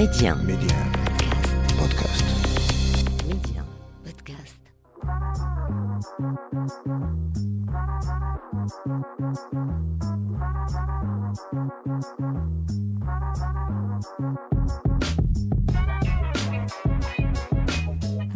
Média. Média. Podcast. Média. Podcast.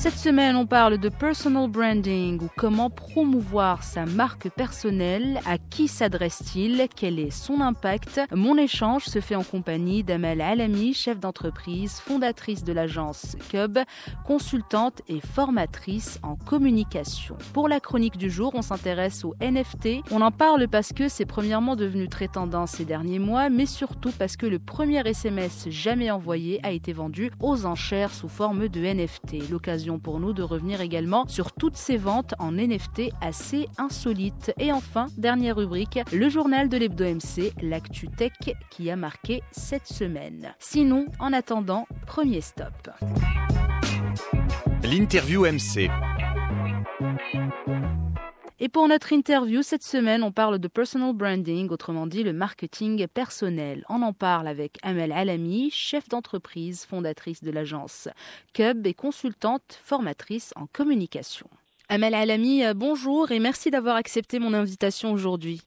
Cette semaine, on parle de personal branding ou comment promouvoir sa marque personnelle, à qui s'adresse-t-il, quel est son impact? Mon échange se fait en compagnie d'Amal Alami, chef d'entreprise, fondatrice de l'agence Cub, consultante et formatrice en communication. Pour la chronique du jour, on s'intéresse aux NFT. On en parle parce que c'est premièrement devenu très tendance ces derniers mois, mais surtout parce que le premier SMS jamais envoyé a été vendu aux enchères sous forme de NFT. L'occasion pour nous de revenir également sur toutes ces ventes en NFT assez insolites. Et enfin, dernière rubrique, le journal de l'Hebdo MC, l'actu tech qui a marqué cette semaine. Sinon, en attendant, premier stop. L'interview MC. Et pour notre interview cette semaine, on parle de personal branding, autrement dit le marketing personnel. On en parle avec Amel Alami, chef d'entreprise, fondatrice de l'agence Cub et consultante formatrice en communication. Amel Alami, euh, bonjour et merci d'avoir accepté mon invitation aujourd'hui.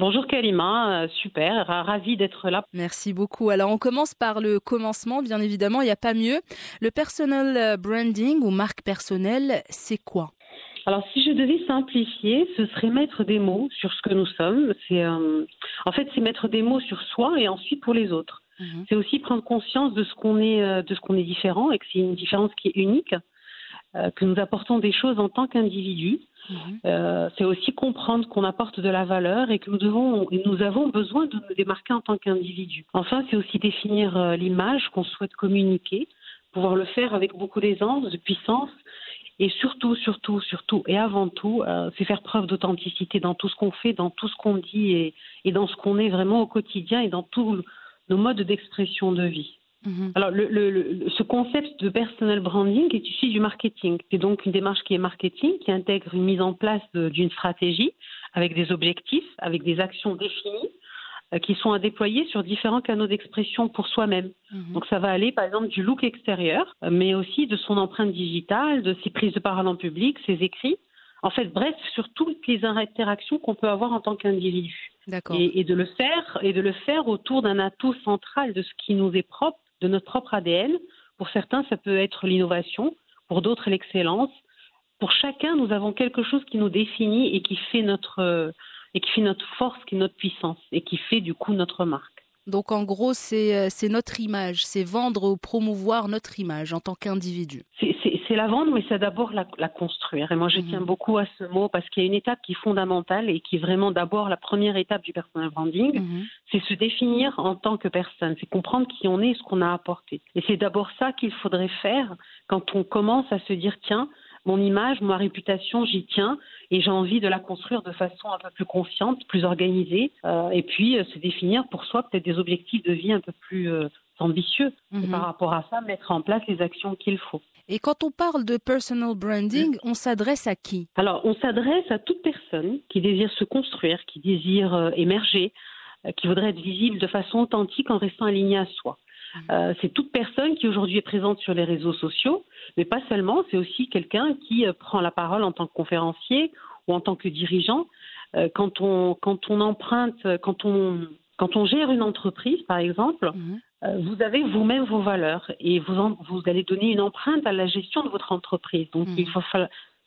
Bonjour Kalima, euh, super, ra- ravie d'être là. Merci beaucoup. Alors on commence par le commencement, bien évidemment, il n'y a pas mieux. Le personal euh, branding ou marque personnelle, c'est quoi? Alors si je devais simplifier, ce serait mettre des mots sur ce que nous sommes. C'est euh, en fait c'est mettre des mots sur soi et ensuite pour les autres. Mhm. C'est aussi prendre conscience de ce qu'on est, euh, de ce qu'on est différent et que c'est une différence qui est unique, euh, que nous apportons des choses en tant qu'individu. Mhm. Euh, c'est aussi comprendre qu'on apporte de la valeur et que nous devons et nous avons besoin de nous démarquer en tant qu'individu. Enfin, c'est aussi définir l'image qu'on souhaite communiquer, pouvoir le faire avec beaucoup d'aisance, de puissance. Et surtout, surtout, surtout, et avant tout, euh, c'est faire preuve d'authenticité dans tout ce qu'on fait, dans tout ce qu'on dit et, et dans ce qu'on est vraiment au quotidien et dans tous nos modes d'expression de vie. Mhm. Alors, le, le- le- ce concept de personal branding est issu du marketing. C'est donc une démarche qui est marketing, qui intègre une mise en place d'une stratégie avec des objectifs, avec des actions définies, qui sont à déployer sur différents canaux d'expression pour soi-même. Mhm. Donc, ça va aller, par exemple, du look extérieur, euh, mais aussi de son empreinte digitale, de ses prises de parole en public, ses écrits. En fait, bref, sur toutes les interactions qu'on peut avoir en tant qu'individu D'accord. et, et de le faire et de le faire autour d'un atout central de ce qui nous est propre, de notre propre ADN. Pour certains, ça peut être l'innovation, pour d'autres l'excellence. Pour chacun, nous avons quelque chose qui nous définit et qui fait notre euh, et qui fait notre force, qui est notre puissance et qui fait du coup notre marque. Donc en gros, c'est euh, notre image, c'est vendre ou promouvoir notre image en tant qu'individu. C'est- la vendre, mais c'est d'abord la, la construire. Et moi, je Mhm. tiens beaucoup à ce mot parce qu'il y a une étape qui est fondamentale et qui est vraiment d'abord la première étape du personal branding. Mhm. c'est se définir en tant que personne, c'est comprendre qui on est et ce qu'on a apporté. Et c'est d'abord ça qu'il faudrait faire quand on commence à se dire tiens, mon image, ma réputation, j'y tiens et j'ai envie de la construire de façon un peu plus consciente, plus organisée, euh, et puis euh, se définir pour soi peut-être des objectifs de vie un peu plus euh, ambitieux. Et Mhm. par rapport à ça, mettre en place les actions qu'il faut. Et quand on parle de personal branding, on s'adresse à qui? Alors, on s'adresse à toute personne qui désire se construire, qui désire émerger, qui voudrait être visible de façon authentique en restant alignée à soi. Euh, c'est toute personne qui aujourd'hui est présente sur les réseaux sociaux, mais pas seulement, c'est aussi quelqu'un qui euh, prend la parole en tant que conférencier ou en tant que dirigeant. Euh, quand, on, quand on emprunte, quand on, quand on gère une entreprise, par exemple, Mhm. euh, vous avez vous-même vos valeurs et vous, en- vous allez donner une empreinte à la gestion de votre entreprise. Donc, Mhm. il, faut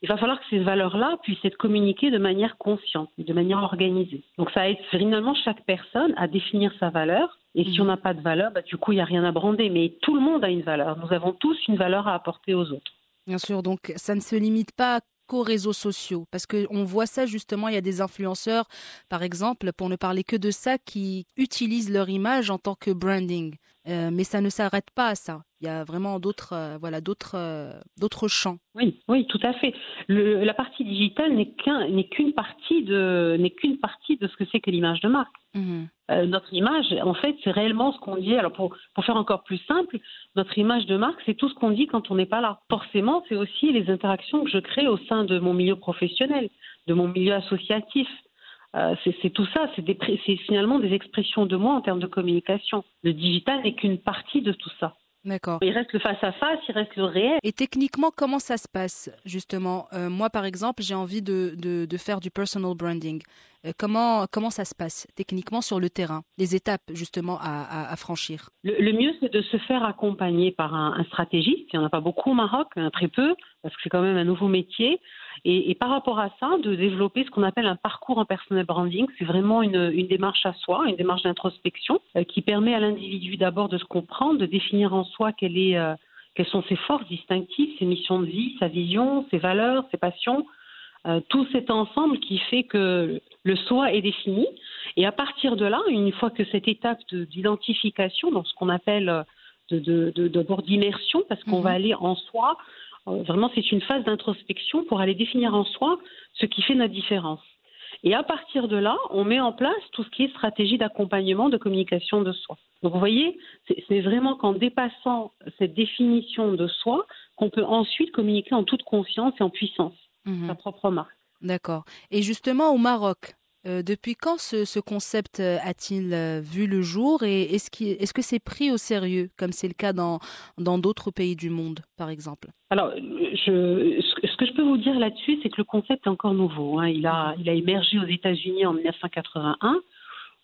il va falloir que ces valeurs-là puissent être communiquées de manière consciente, de manière organisée. Donc, ça aide finalement chaque personne à définir sa valeur. Et si Mhm. on n'a pas de valeur, bah, du coup, il n'y a rien à brander. Mais tout le monde a une valeur. Nous avons tous une valeur à apporter aux autres. Bien sûr, donc ça ne se limite pas qu'aux réseaux sociaux, parce qu'on voit ça justement, il y a des influenceurs, par exemple, pour ne parler que de ça, qui utilisent leur image en tant que branding. Euh, mais ça ne s'arrête pas à ça. Il y a vraiment d'autres euh, voilà, d'autres euh, d'autres champs. Oui, oui, tout à fait. Le, la partie digitale n'est qu'un n'est qu'une partie de n'est qu'une partie de ce que c'est que l'image de marque. Mmh. Euh, notre image, en fait, c'est réellement ce qu'on dit. Alors, pour, pour faire encore plus simple, notre image de marque, c'est tout ce qu'on dit quand on n'est pas là. Forcément, c'est aussi les interactions que je crée au sein de mon milieu professionnel, de mon milieu associatif. Euh, c'est tout ça, c'est finalement des expressions de moi en termes de communication. Le digital n'est qu'une partie de tout ça. D'accord. Il reste le face-à-face, il reste le réel. Et techniquement, comment ça se passe, justement? Euh, Moi, par exemple, j'ai envie de, de, de, faire du personal branding. Euh, comment, comment ça se passe techniquement sur le terrain Les étapes, justement, à, franchir? Le, mieux, c'est de se faire accompagner par un, un stratégiste. Il n'y en a pas beaucoup au Maroc, très peu, parce que c'est quand même un nouveau métier. Et, par rapport à ça, de développer ce qu'on appelle un parcours en personal branding, c'est vraiment une, démarche à soi, une démarche d'introspection euh, qui permet à l'individu d'abord de se comprendre, de définir en soi euh, quelles sont ses forces distinctives, ses missions de vie, sa vision, ses valeurs, ses passions, tout cet ensemble qui fait que le soi est défini. Et à partir de là, une fois que cette étape d'identification, dans ce qu'on appelle d'abord de, de, d'immersion, parce qu'on mmh. va aller en soi, euh, vraiment, c'est une phase d'introspection pour aller définir en soi ce qui fait notre différence. Et à partir de là, on met en place tout ce qui est stratégie d'accompagnement, de communication de soi. Donc vous voyez, c'est vraiment qu'en dépassant cette définition de soi qu'on peut ensuite communiquer en toute confiance et en puissance mmh. sa propre marque. D'accord. Et justement au Maroc, euh, depuis quand ce, ce concept euh, a-t-il euh, vu le jour et est-ce qu est -ce que c'est pris au sérieux, comme c'est le cas dans d'autres pays du monde, par exemple? Alors, je, ce que je peux vous dire là-dessus, c'est que le concept est encore nouveau. Hein. Il, a, il a émergé aux États-Unis en 1981,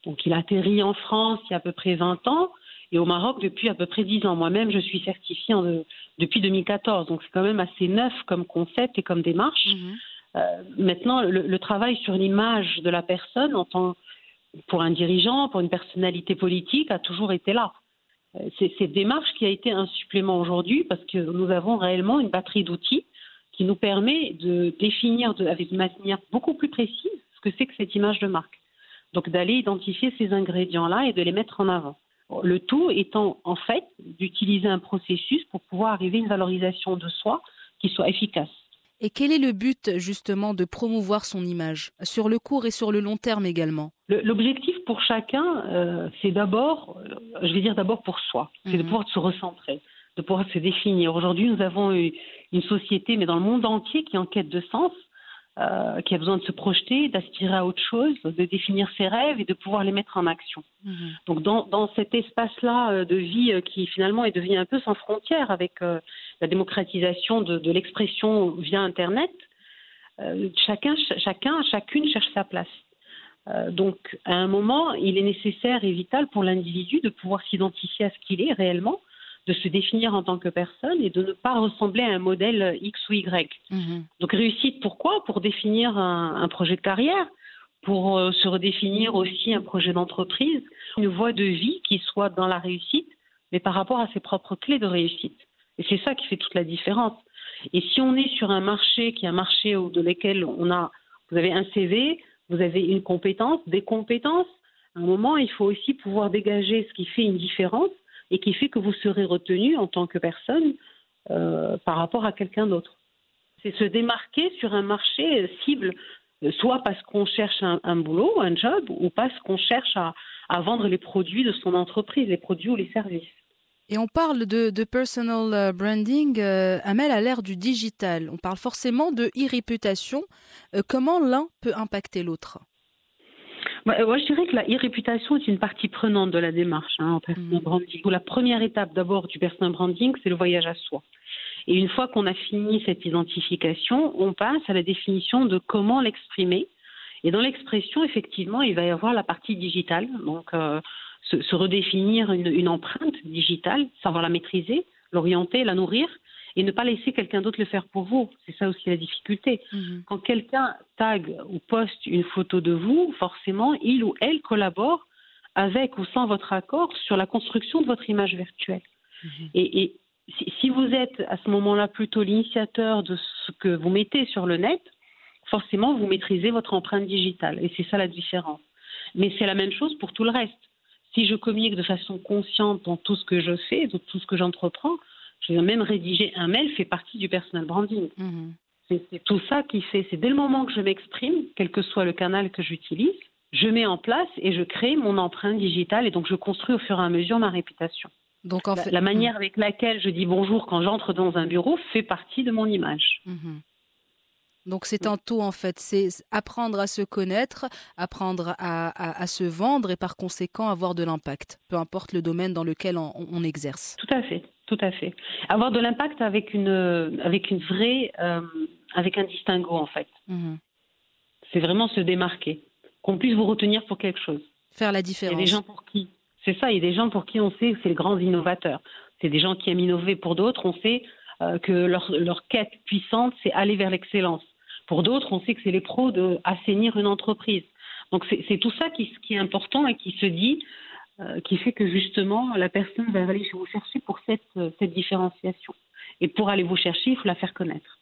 donc il a atterri en France il y a à peu près 20 ans et au Maroc depuis à peu près 10 ans. Moi-même, je suis certifiée en, depuis 2014, donc c'est quand même assez neuf comme concept et comme démarche. Euh, maintenant, le, le, travail sur l'image de la personne en tant pour un dirigeant, pour une personnalité politique, a toujours été là. Euh, c'est cette démarche qui a été un supplément aujourd'hui parce que nous avons réellement une batterie d'outils qui nous permet de définir de, avec une manière beaucoup plus précise ce que c'est que cette image de marque. Donc d'aller identifier ces ingrédients-là et de les mettre en avant. Le tout étant en fait d'utiliser un processus pour pouvoir arriver à une valorisation de soi qui soit efficace. Et quel est le but justement de promouvoir son image, sur le court et sur le long terme également? L'objectif pour chacun, euh, c'est d'abord, euh, je vais dire d'abord pour soi, c'est mmh. de pouvoir se recentrer, de pouvoir se définir. Aujourd'hui, nous avons une société, mais dans le monde entier, qui est en quête de sens, euh, qui a besoin de se projeter, d'aspirer à autre chose, de définir ses rêves et de pouvoir les mettre en action. Mmh. Donc dans, dans cet espace-là euh, de vie euh, qui finalement est devenu un peu sans frontières avec euh, la démocratisation de, de l'expression via Internet, euh, chacun, chacun, chacune cherche sa place. Donc à un moment, il est nécessaire et vital pour l'individu de pouvoir s'identifier à ce qu'il est réellement de se définir en tant que personne et de ne pas ressembler à un modèle X ou Y. Mmh. Donc réussite, pourquoi? Pour définir un, un, projet de carrière, pour euh, se redéfinir aussi un projet d'entreprise, une voie de vie qui soit dans la réussite, mais par rapport à ses propres clés de réussite. Et c'est ça qui fait toute la différence. Et si on est sur un marché qui est un marché de lequel on a, vous avez un CV, vous avez une compétence, des compétences, à un moment, il faut aussi pouvoir dégager ce qui fait une différence et qui fait que vous serez retenu en tant que personne euh, par rapport à quelqu'un d'autre. C'est se démarquer sur un marché cible, soit parce qu'on cherche un, boulot, un job, ou parce qu'on cherche à, vendre les produits de son entreprise, les produits ou les services. Et on parle de, personal euh, branding, euh, Amel, à l'ère du digital. On parle forcément de e-réputation. Euh, comment l'un peut impacter l'autre? Moi, je dirais que la e-réputation est une partie prenante de la démarche hein, en personal mmh. branding. La première étape d'abord du personal branding, c'est le voyage à soi. Et une fois qu'on a fini cette identification, on passe à la définition de comment l'exprimer. Et dans l'expression, effectivement, il va y avoir la partie digitale, donc euh, se, se, redéfinir une, une empreinte digitale, savoir la maîtriser, l'orienter, la nourrir, et ne pas laisser quelqu'un d'autre le faire pour vous. C'est ça aussi la difficulté. Mmh. Quand quelqu'un tag ou poste une photo de vous, forcément, il ou elle collabore avec ou sans votre accord sur la construction de votre image virtuelle. Mmh. Et, et si, si, vous êtes à ce moment-là plutôt l'initiateur de ce que vous mettez sur le net, forcément, vous maîtrisez votre empreinte digitale. Et c'est ça la différence. Mais c'est la même chose pour tout le reste. si je communique de façon consciente dans tout ce que je fais, dans tout ce que j'entreprends, je vais même rédiger un mail fait partie du personal branding. Mhm. C'est tout ça qui fait. C'est dès le moment que je m'exprime, quel que soit le canal que j'utilise, je mets en place et je crée mon empreinte digitale et donc je construis au fur et à mesure ma réputation. Donc en La, fait, la manière avec laquelle je dis bonjour quand j'entre dans un bureau fait partie de mon image. Mhm. Donc c'est un tout en fait, c'est apprendre à se connaître, apprendre à, à- à se vendre et par conséquent avoir de l'impact, peu importe le domaine dans lequel on, on exerce. Tout à fait, tout à fait. Avoir de l'impact avec une, avec une vraie, euh, avec un distinguo en fait. Mhm. C'est vraiment se démarquer, qu'on puisse vous retenir pour quelque chose. Faire la Il y a différence. des gens pour qui, c'est ça, il y a des gens pour qui on sait que c'est les grands innovateurs. C'est des gens qui aiment innover. Pour d'autres, on sait euh, que leur, leur quête puissante, c'est aller vers l'excellence. Pour d'autres, on sait que c'est les pros de assainir une entreprise. Donc c'est c'est tout ça qui, qui est important et qui se dit, euh, qui fait que justement la personne va aller vous chercher pour cette, euh, cette différenciation. Et pour aller vous chercher, il faut la faire connaître.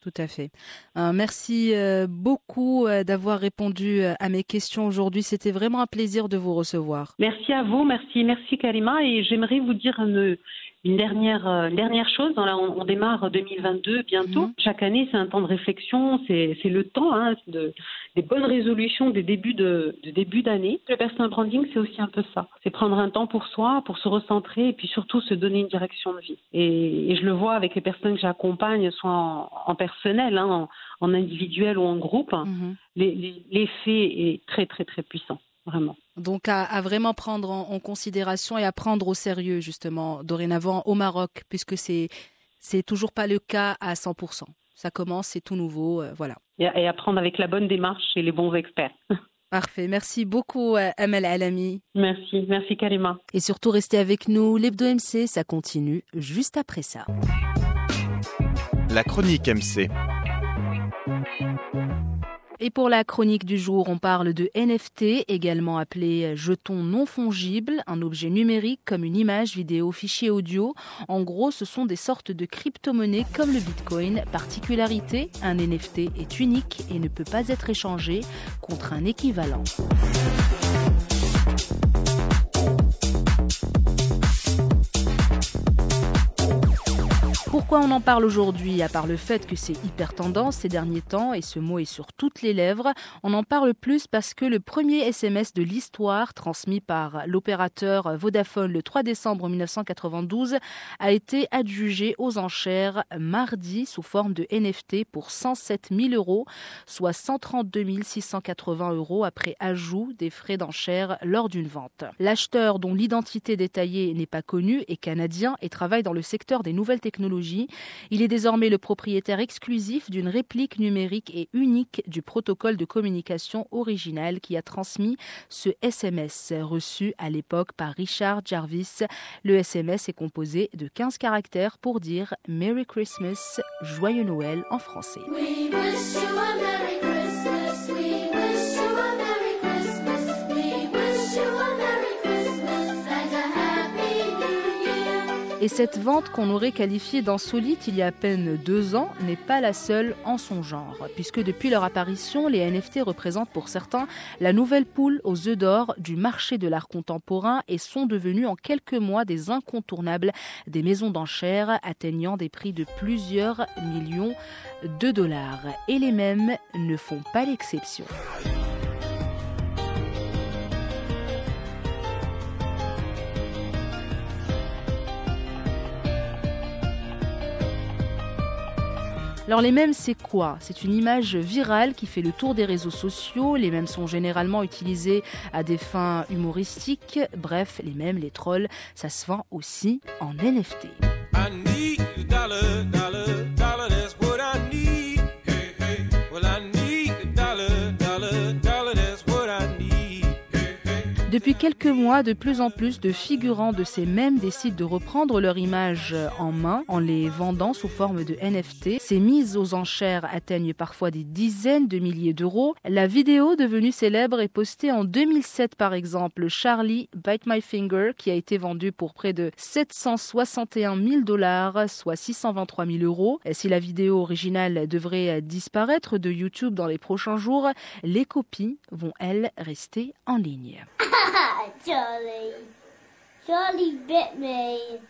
Tout à fait. Euh, merci euh, beaucoup euh, d'avoir répondu à mes questions aujourd'hui. C'était vraiment un plaisir de vous recevoir. Merci à vous, merci, merci Karima. Et j'aimerais vous dire une, une dernière, euh, une dernière chose. Là, on, on démarre 2022 bientôt. Mhm. Chaque année, c'est un temps de réflexion, c'est le temps hein, de, des bonnes résolutions des débuts de, de début d'année. Le personal branding, c'est aussi un peu ça. C'est prendre un temps pour soi, pour se recentrer et puis surtout se donner une direction de vie. Et, et je le vois avec les personnes que j'accompagne, soit en, en personnel, hein, en, en individuel ou en groupe. Mhm. L'effet est très très très puissant, vraiment. Donc à, à vraiment prendre en, en considération et à prendre au sérieux justement dorénavant au Maroc, puisque c'est c'est toujours pas le cas à 100%. Ça commence, c'est tout nouveau, euh, voilà. et, et apprendre avec la bonne démarche et les bons experts. Parfait. Merci beaucoup, euh, Amel Alami. Merci, merci Karima. Et surtout, restez avec nous. L'Hebdo MC, ça continue juste après ça. La chronique MC. Et pour la chronique du jour, on parle de NFT, également appelé jeton non fongible, un objet numérique comme une image, vidéo, fichier audio. En gros, ce sont des sortes de crypto-monnaies comme le Bitcoin. Particularité, un NFT est unique et ne peut pas être échangé contre un équivalent. Pourquoi on en parle aujourd'hui À part le fait que c'est hyper tendance ces derniers temps et ce mot est sur toutes les lèvres, on en parle plus parce que le premier SMS de l'histoire transmis par l'opérateur Vodafone le 3 décembre 1992 a été adjugé aux enchères mardi sous forme de NFT pour 107 000 euros, soit 132 680 euros après ajout des frais d'enchères lors d'une vente. L'acheteur dont l'identité détaillée n'est pas connue est canadien et travaille dans le secteur des nouvelles technologies. Il est désormais le propriétaire exclusif d'une réplique numérique et unique du protocole de communication original qui a transmis ce SMS reçu à l'époque par Richard Jarvis. Le SMS est composé de 15 caractères pour dire Merry Christmas, Joyeux Noël en français. Et cette vente qu'on aurait qualifiée d'insolite il y a à peine deux ans n'est pas la seule en son genre, puisque depuis leur apparition, les NFT représentent pour certains la nouvelle poule aux œufs d'or du marché de l'art contemporain et sont devenus en quelques mois des incontournables des maisons d'enchères atteignant des prix de plusieurs millions de dollars. Et les mêmes ne font pas l'exception. Alors les mèmes, c'est quoi? C'est une image virale qui fait le tour des réseaux sociaux. Les mèmes sont généralement utilisés à des fins humoristiques. Bref, les mèmes, les trolls, ça se vend aussi en NFT. Depuis quelques mois, de plus en plus de figurants de ces mêmes décident de reprendre leur image en main en les vendant sous forme de NFT. Ces mises aux enchères atteignent parfois des dizaines de milliers d'euros. La vidéo devenue célèbre est postée en 2007 par exemple, Charlie Bite My Finger, qui a été vendu pour près de 761 000 dollars, soit 623 000 euros. Si la vidéo originale devrait disparaître de YouTube dans les prochains jours, les copies vont elles rester en ligne. Charlie. Charlie bit me.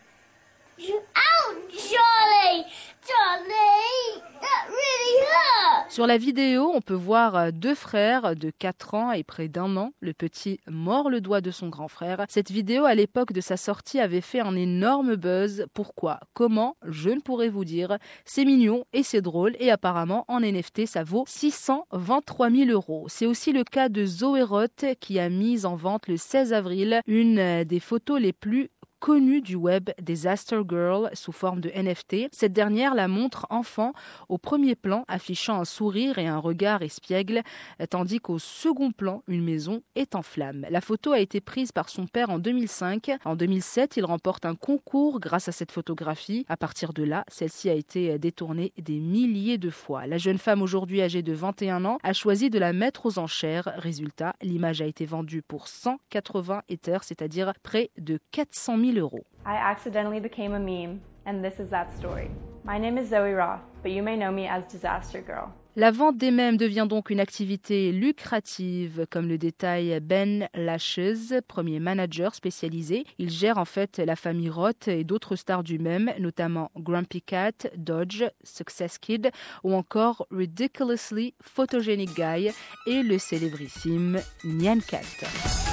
Sur la vidéo, on peut voir euh, deux frères de 4 ans et près d'un an. Le petit mord le doigt de son grand frère. Cette vidéo, à l'époque de sa sortie, avait fait un énorme buzz. Pourquoi? Comment? Je ne pourrais vous dire. C'est mignon et c'est drôle. Et apparemment, en NFT, ça vaut 623 000 euros. C'est aussi le cas de Zoé Roth qui a mis en vente le 16 avril une euh, des photos les plus connue du web Disaster Girl sous forme de NFT. Cette dernière la montre enfant au premier plan affichant un sourire et un regard espiègle, tandis qu'au second plan, une maison est en flammes. La photo a été prise par son père en 2005. En 2007, il remporte un concours grâce à cette photographie. À partir de là, celle-ci a été détournée des milliers de fois. La jeune femme aujourd'hui âgée de 21 ans a choisi de la mettre aux enchères. Résultat, l'image a été vendue pour 180 Ethers, c'est-à-dire près de 400 000 euros. I accidentally became a meme, and this is that story. My name is Zoe Roth, but you may know me as Disaster Girl. La vente des mèmes devient donc une activité lucrative, comme le détaille Ben Lashes, premier manager spécialisé. Il gère en fait la famille Roth et d'autres stars du mème, notamment Grumpy Cat, Dodge, Success Kid ou encore Ridiculously Photogenic Guy et le célébrissime Nyan Cat.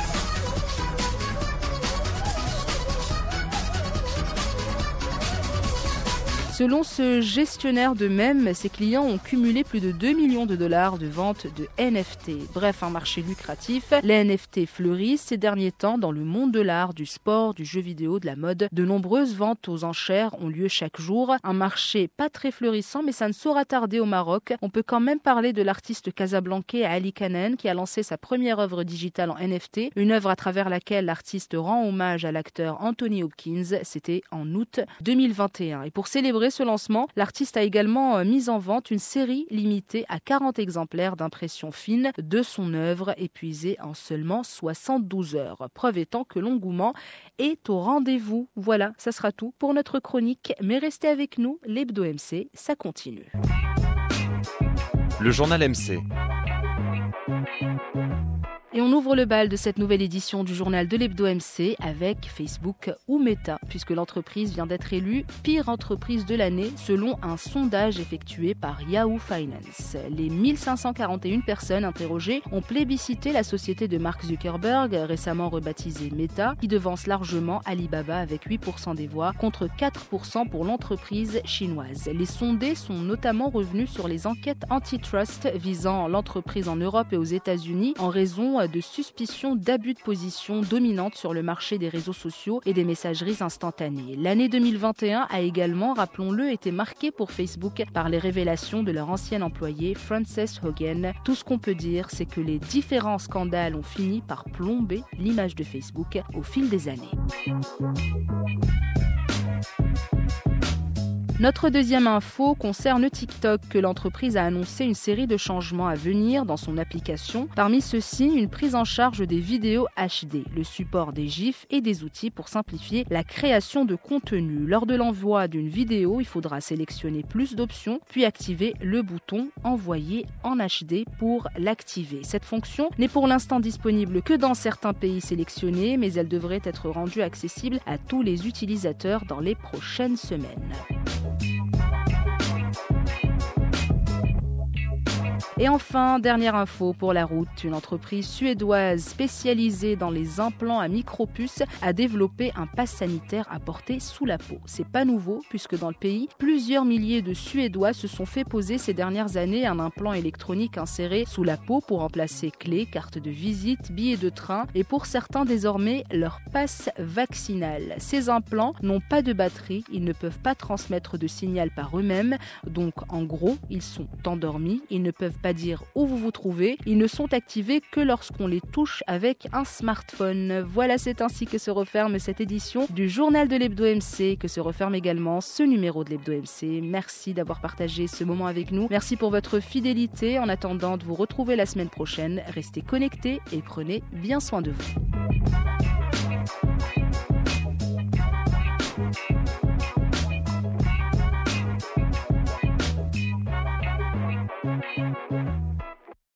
Selon ce gestionnaire de mèmes, ses clients ont cumulé plus de 2 millions de dollars de ventes de NFT. Bref, un marché lucratif. Les NFT fleurissent ces derniers temps dans le monde de l'art, du sport, du jeu vidéo, de la mode. De nombreuses ventes aux enchères ont lieu chaque jour. Un marché pas très fleurissant, mais ça ne saura tarder au Maroc. On peut quand même parler de l'artiste casablancais Ali Kanen qui a lancé sa première œuvre digitale en NFT, une œuvre à travers laquelle l'artiste rend hommage à l'acteur Anthony Hopkins. C'était en août 2021. Et pour célébrer ce lancement, l'artiste a également euh, mis en vente une série limitée à 40 exemplaires d'impression fine de son œuvre épuisée en seulement 72 heures. Preuve étant que l'engouement est au rendez-vous. Voilà, ça sera tout pour notre chronique, mais restez avec nous, l'Hebdo MC, ça continue. Le journal MC. Et on ouvre le bal de cette nouvelle édition du journal de l'Hebdo MC avec Facebook ou Meta, puisque l'entreprise vient d'être élue pire entreprise de l'année selon un sondage effectué par Yahoo Finance. Les 1541 personnes interrogées ont plébiscité la société de Mark Zuckerberg, récemment rebaptisée Meta, qui devance largement Alibaba avec 8% des voix contre 4% pour l'entreprise chinoise. Les sondés sont notamment revenus sur les enquêtes antitrust visant l'entreprise en Europe et aux États-Unis en raison de suspicions d'abus de position dominante sur le marché des réseaux sociaux et des messageries instantanées. L'année 2021 a également, rappelons-le, été marquée pour Facebook par les révélations de leur ancien employé Frances Hogan. Tout ce qu'on peut dire, c'est que les différents scandales ont fini par plomber l'image de Facebook au fil des années. Notre deuxième info concerne TikTok, que l'entreprise a annoncé une série de changements à venir dans son application. Parmi ceux-ci, une prise en charge des vidéos HD, le support des GIFs et des outils pour simplifier la création de contenu. Lors de l'envoi d'une vidéo, il faudra sélectionner plus d'options, puis activer le bouton Envoyer en HD pour l'activer. Cette fonction n'est pour l'instant disponible que dans certains pays sélectionnés, mais elle devrait être rendue accessible à tous les utilisateurs dans les prochaines semaines. Et enfin, dernière info pour la route, une entreprise suédoise spécialisée dans les implants à micropuces a développé un pass sanitaire à porter sous la peau. C'est pas nouveau puisque dans le pays, plusieurs milliers de Suédois se sont fait poser ces dernières années un implant électronique inséré sous la peau pour remplacer clés, cartes de visite, billets de train et pour certains désormais leur passe vaccinal. Ces implants n'ont pas de batterie, ils ne peuvent pas transmettre de signal par eux-mêmes, donc en gros, ils sont endormis, ils ne peuvent pas dire où vous vous trouvez. Ils ne sont activés que lorsqu'on les touche avec un smartphone. Voilà, c'est ainsi que se referme cette édition du journal de l'Hebdo MC, que se referme également ce numéro de l'Hebdo MC. Merci d'avoir partagé ce moment avec nous. Merci pour votre fidélité. En attendant de vous retrouver la semaine prochaine, restez connectés et prenez bien soin de vous.